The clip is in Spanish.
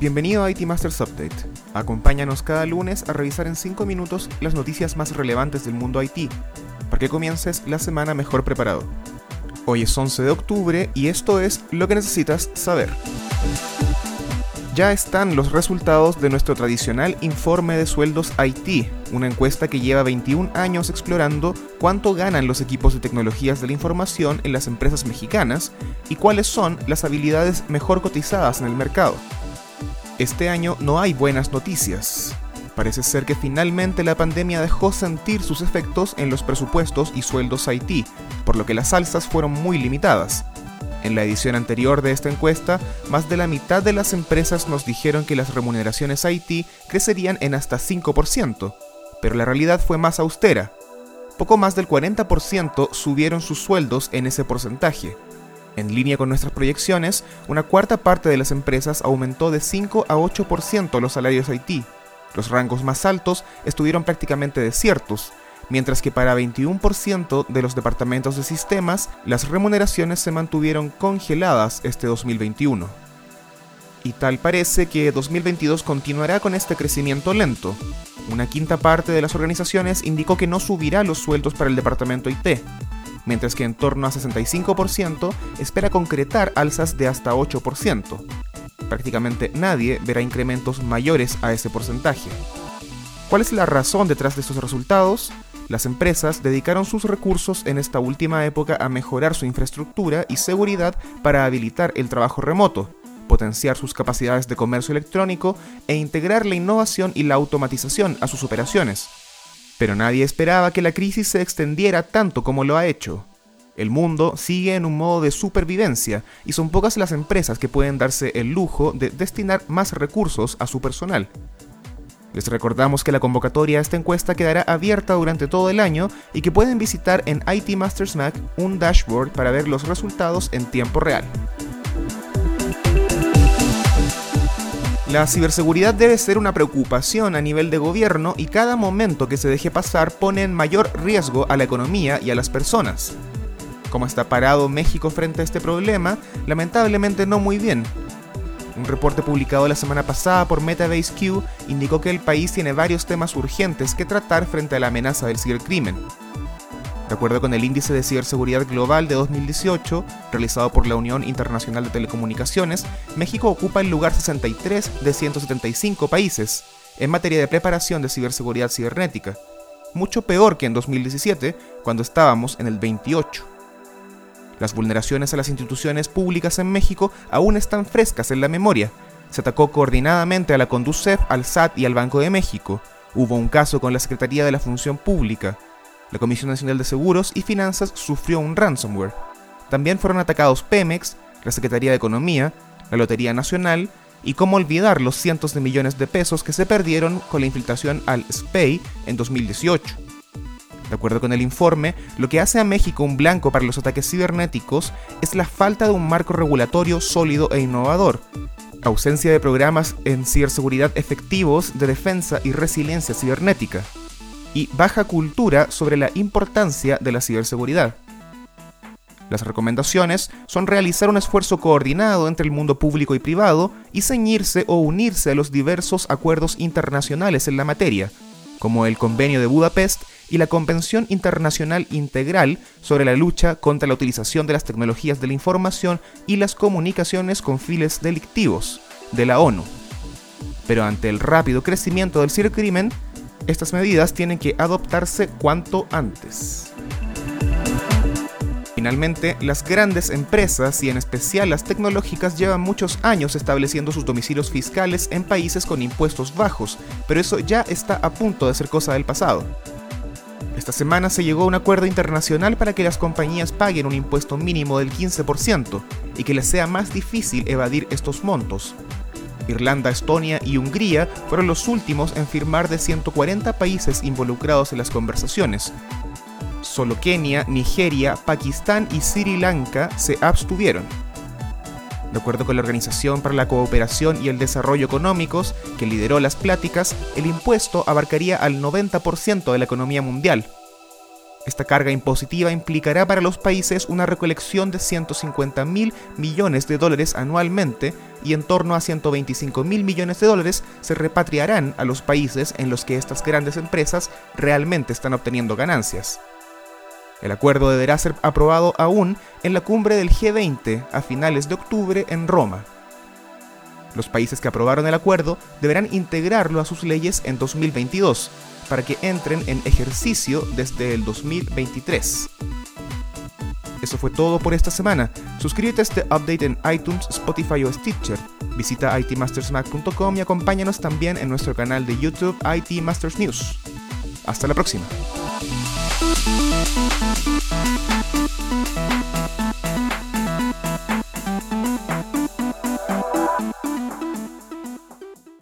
Bienvenido a IT Masters Update. Acompáñanos cada lunes a revisar en 5 minutos las noticias más relevantes del mundo IT, para que comiences la semana mejor preparado. Hoy es 11 de octubre y esto es lo que necesitas saber. Ya están los resultados de nuestro tradicional informe de sueldos IT, una encuesta que lleva 21 años explorando cuánto ganan los equipos de tecnologías de la información en las empresas mexicanas y cuáles son las habilidades mejor cotizadas en el mercado. Este año no hay buenas noticias. Parece ser que finalmente la pandemia dejó sentir sus efectos en los presupuestos y sueldos IT, por lo que las alzas fueron muy limitadas. En la edición anterior de esta encuesta, más de la mitad de las empresas nos dijeron que las remuneraciones IT crecerían en hasta 5%, pero la realidad fue más austera. Poco más del 40% subieron sus sueldos en ese porcentaje. En línea con nuestras proyecciones, una cuarta parte de las empresas aumentó de 5 a 8% los salarios IT. Los rangos más altos estuvieron prácticamente desiertos, mientras que para 21% de los departamentos de sistemas las remuneraciones se mantuvieron congeladas este 2021. Y tal parece que 2022 continuará con este crecimiento lento. Una quinta parte de las organizaciones indicó que no subirá los sueldos para el departamento IT, mientras que en torno a 65% espera concretar alzas de hasta 8%. Prácticamente nadie verá incrementos mayores a ese porcentaje. ¿Cuál es la razón detrás de estos resultados? Las empresas dedicaron sus recursos en esta última época a mejorar su infraestructura y seguridad para habilitar el trabajo remoto, potenciar sus capacidades de comercio electrónico e integrar la innovación y la automatización a sus operaciones. Pero nadie esperaba que la crisis se extendiera tanto como lo ha hecho. El mundo sigue en un modo de supervivencia y son pocas las empresas que pueden darse el lujo de destinar más recursos a su personal. Les recordamos que la convocatoria a esta encuesta quedará abierta durante todo el año y que pueden visitar en IT Masters Mac un dashboard para ver los resultados en tiempo real. La ciberseguridad debe ser una preocupación a nivel de gobierno y cada momento que se deje pasar pone en mayor riesgo a la economía y a las personas. ¿Cómo está parado México frente a este problema? Lamentablemente no muy bien, un reporte publicado la semana pasada por Metabase Q indicó que el país tiene varios temas urgentes que tratar frente a la amenaza del cibercrimen. De acuerdo con el Índice de Ciberseguridad Global de 2018, realizado por la Unión Internacional de Telecomunicaciones, México ocupa el lugar 63 de 175 países en materia de preparación de ciberseguridad cibernética, mucho peor que en 2017, cuando estábamos en el 28. Las vulneraciones a las instituciones públicas en México aún están frescas en la memoria. Se atacó coordinadamente a la Conducef, al SAT y al Banco de México. Hubo un caso con la Secretaría de la Función Pública. La Comisión Nacional de Seguros y Finanzas sufrió un ransomware. También fueron atacados Pemex, la Secretaría de Economía, la Lotería Nacional y cómo olvidar los cientos de millones de pesos que se perdieron con la infiltración al SPEI en 2018. De acuerdo con el informe, lo que hace a México un blanco para los ataques cibernéticos es la falta de un marco regulatorio sólido e innovador, ausencia de programas en ciberseguridad efectivos de defensa y resiliencia cibernética, y baja cultura sobre la importancia de la ciberseguridad. Las recomendaciones son realizar un esfuerzo coordinado entre el mundo público y privado y ceñirse o unirse a los diversos acuerdos internacionales en la materia, como el Convenio de Budapest y la Convención Internacional Integral sobre la lucha contra la utilización de las tecnologías de la información y las comunicaciones con fines delictivos de la ONU. Pero ante el rápido crecimiento del cibercrimen, estas medidas tienen que adoptarse cuanto antes. Finalmente, las grandes empresas y en especial las tecnológicas llevan muchos años estableciendo sus domicilios fiscales en países con impuestos bajos, pero eso ya está a punto de ser cosa del pasado. Esta semana se llegó a un acuerdo internacional para que las compañías paguen un impuesto mínimo del 15% y que les sea más difícil evadir estos montos. Irlanda, Estonia y Hungría fueron los últimos en firmar de 140 países involucrados en las conversaciones. Solo Kenia, Nigeria, Pakistán y Sri Lanka se abstuvieron. De acuerdo con la Organización para la Cooperación y el Desarrollo Económicos, que lideró las pláticas, el impuesto abarcaría al 90% de la economía mundial. Esta carga impositiva implicará para los países una recolección de 150 mil millones de dólares anualmente y en torno a 125 mil millones de dólares se repatriarán a los países en los que estas grandes empresas realmente están obteniendo ganancias. El acuerdo deberá ser aprobado aún en la cumbre del G20 a finales de octubre en Roma. Los países que aprobaron el acuerdo deberán integrarlo a sus leyes en 2022 para que entren en ejercicio desde el 2023. Eso fue todo por esta semana. Suscríbete a este update en iTunes, Spotify o Stitcher. Visita itmastersmac.com y acompáñanos también en nuestro canal de YouTube IT Masters News. Hasta la próxima.